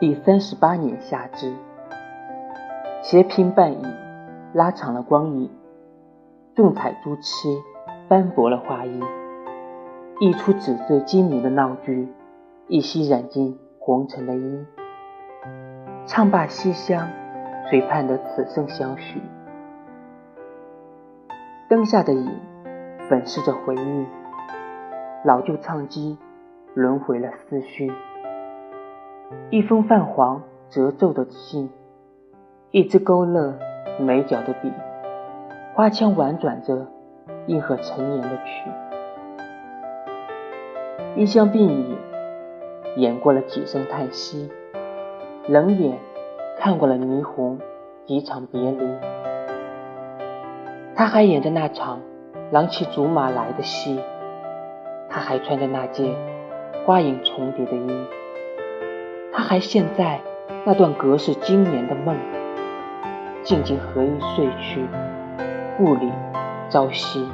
第三十八年夏至，斜屏半倚，拉长了光影，重彩朱漆，斑驳了画意。一出纸醉金迷的闹剧，一夕染尽红尘的衣。唱罢西厢，谁盼得此生相许？灯下的影，粉饰着回忆。老旧唱机，轮回了思绪。一封泛黄褶皱的信，一支勾勒眉角的笔，花腔婉转着，应和陈年的曲。衣香鬓影，演过了几声叹息，冷眼看过了霓虹几场别离。他还演着那场郎骑竹马来的戏，他还穿着那件花影重叠的衣，他还陷在那段隔世经年的梦，静静合音睡去，故里朝夕。